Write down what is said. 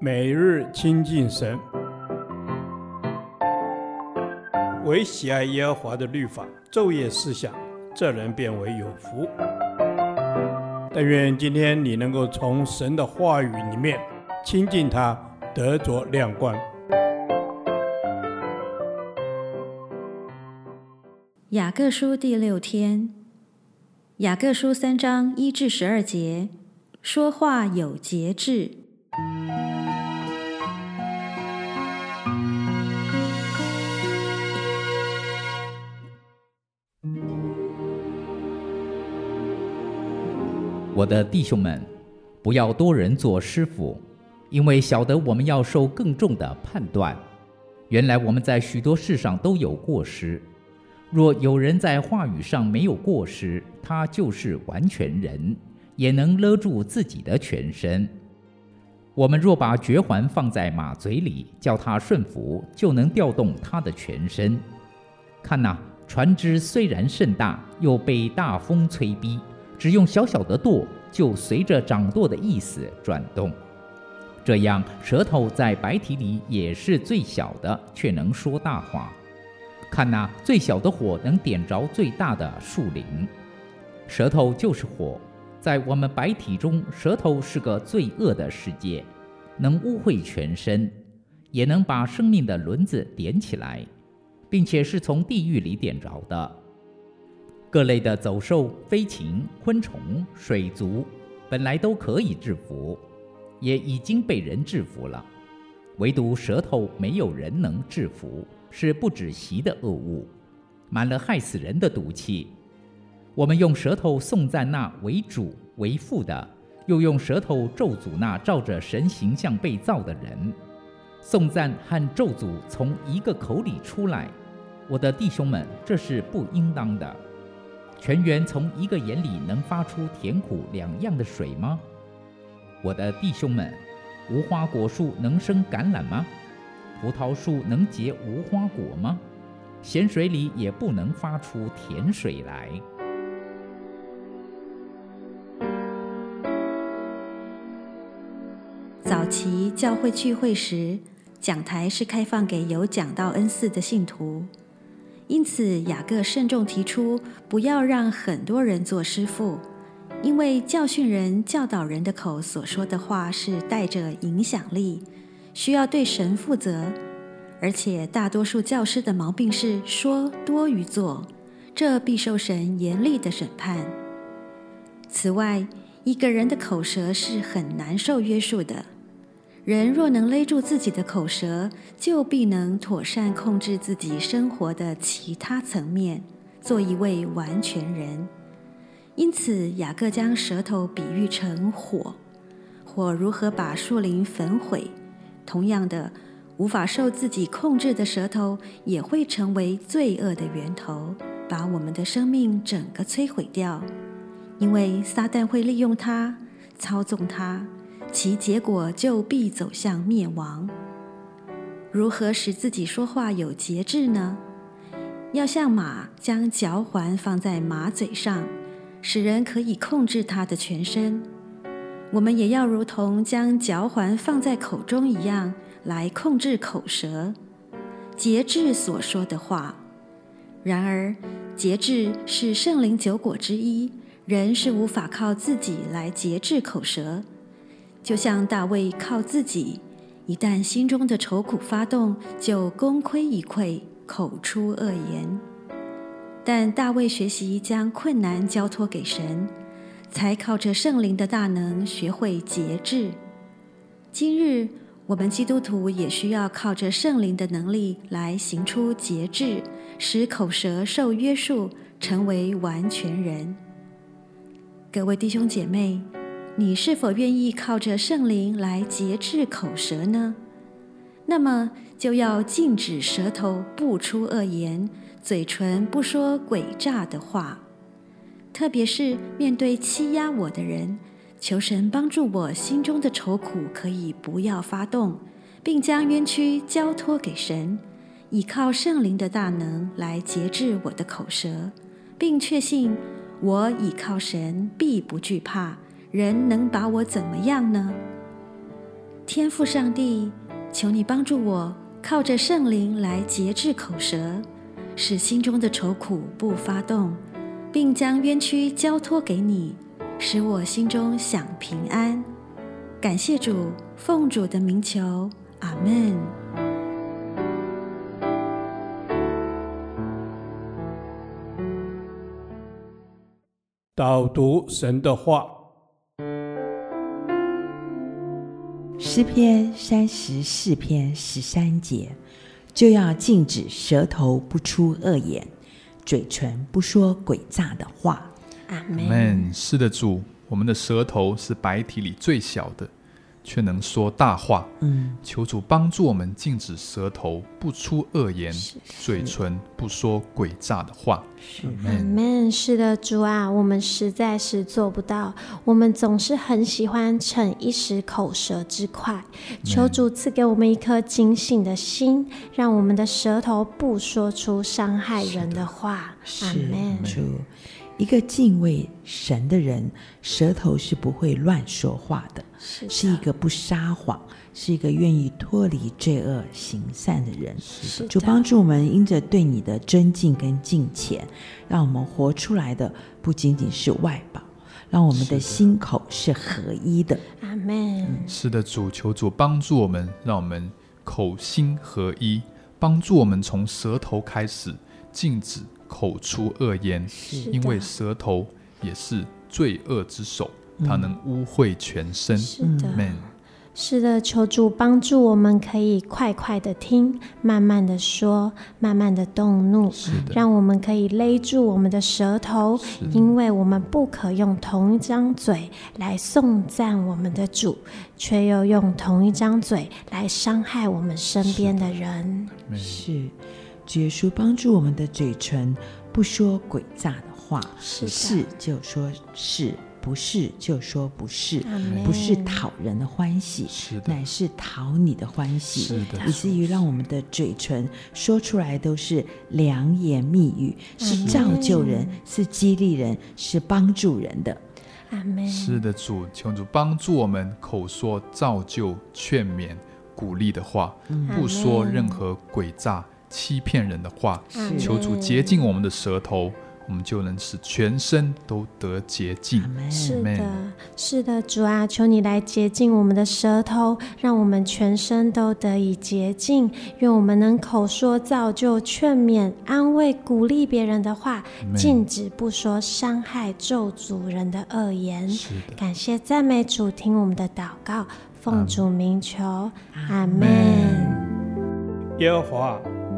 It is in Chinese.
每日亲近神，唯喜爱耶和华的律法，昼夜思想，这人便为有福。但愿今天你能够从神的话语里面亲近他，得着亮光。雅各书第六天，雅各书三章一至十二节，说话有节制。我的弟兄们，不要多人做师傅，因为晓得我们要受更重的判断。原来我们在许多事上都有过失。若有人在话语上没有过失，他就是完全人，也能勒住自己的全身。我们若把嚼环放在马嘴里，叫他顺服，就能调动他的全身。看呐，船只虽然甚大，又被大风吹逼。只用小小的舵，就随着掌舵的意思转动。这样，舌头在白体里也是最小的，却能说大话。看那，最小的火能点着最大的树林。舌头就是火，在我们白体中，舌头是个罪恶的世界，能污秽全身，也能把生命的轮子点起来，并且是从地狱里点着的。各类的走兽、飞禽、昆虫、水族，本来都可以制服，也已经被人制服了，唯独舌头没有人能制服，是不止息的恶物，满了害死人的毒气。我们用舌头颂赞那为主为父的，又用舌头咒诅那照着神形象被造的人。颂赞和咒诅从一个口里出来，我的弟兄们，这是不应当的。泉源从一个眼里能发出甜苦两样的水吗？我的弟兄们，无花果树能生橄榄吗？葡萄树能结无花果吗？咸水里也不能发出甜水来。早期教会聚会时，讲台是开放给有讲道恩赐的信徒。因此，雅各慎重提出，不要让很多人做师傅，因为教训人、教导人的口所说的话是带着影响力，需要对神负责。而且，大多数教师的毛病是说多于做，这必受神严厉的审判。此外，一个人的口舌是很难受约束的。人若能勒住自己的口舌，就必能妥善控制自己生活的其他层面，做一位完全人。因此，雅各将舌头比喻成火，火如何把树林焚毁？同样的，无法受自己控制的舌头也会成为罪恶的源头，把我们的生命整个摧毁掉。因为撒旦会利用它，操纵它。其结果就必走向灭亡。如何使自己说话有节制呢？要像马将嚼环放在马嘴上，使人可以控制它的全身。我们也要如同将嚼环放在口中一样，来控制口舌，节制所说的话。然而，节制是圣灵九果之一，人是无法靠自己来节制口舌。就像大卫靠自己，一旦心中的愁苦发动，就功亏一篑，口出恶言。但大卫学习将困难交托给神，才靠着圣灵的大能学会节制。今日我们基督徒也需要靠着圣灵的能力来行出节制，使口舌受约束，成为完全人。各位弟兄姐妹。你是否愿意靠着圣灵来节制口舌呢？那么就要禁止舌头不出恶言，嘴唇不说诡诈的话。特别是面对欺压我的人，求神帮助我心中的愁苦可以不要发动，并将冤屈交托给神，依靠圣灵的大能来节制我的口舌，并确信我倚靠神必不惧怕。人能把我怎么样呢？天父上帝，求你帮助我，靠着圣灵来节制口舌，使心中的愁苦不发动，并将冤屈交托给你，使我心中享平安。感谢主，奉主的名求，阿门。导读神的话。诗篇三十四篇十三节，就要禁止舌头不出恶言，嘴唇不说诡诈的话。阿门。是的，主，我们的舌头是白体里最小的。却能说大话。嗯，求主帮助我们禁止舌头不出恶言，嘴唇不说诡诈的话。阿门。是的，主啊，我们实在是做不到。我们总是很喜欢逞一时口舌之快。求主赐给我们一颗警醒的心，让我们的舌头不说出伤害人的话。阿门。主，一个敬畏神的人，舌头是不会乱说话的。是，是一个不撒谎，是一个愿意脱离罪恶、行善的人。是的，就帮助我们，因着对你的尊敬跟敬虔，让我们活出来的不仅仅是外表，让我们的心口是合一的。阿门。是的，主，求主帮助我们，让我们口心合一，帮助我们从舌头开始禁止口出恶言，因为舌头也是罪恶之手。它能污秽全身。是的，是的，求主帮助我们，可以快快的听，慢慢的说，慢慢的动怒。是的，让我们可以勒住我们的舌头，因为我们不可用同一张嘴来颂赞我们的主，却又用同一张嘴来伤害我们身边的人。是，耶稣帮助我们的嘴唇不说诡诈的话，是，是就说是。不是就说不是不是讨人的欢喜，是乃是讨你的欢喜，是的，以至于让我们的嘴唇说出来都是良言蜜语是造就人，是激励人，是帮助人的。阿门。是的，主，求主帮助我们口说造就、劝勉、鼓励的话不说任何诡诈、欺骗人的话。求主洁净我们的舌头。我们就能使全身都得洁净。是的，是的，主啊，求你来洁净我们的舌头，让我们全身都得以洁净。愿我们能口说造就、劝勉、安慰、鼓励别人的话，禁止不说伤害、咒诅人的恶言。是的，感谢赞美主，听我们的祷告，奉主名求，阿门。耶和华，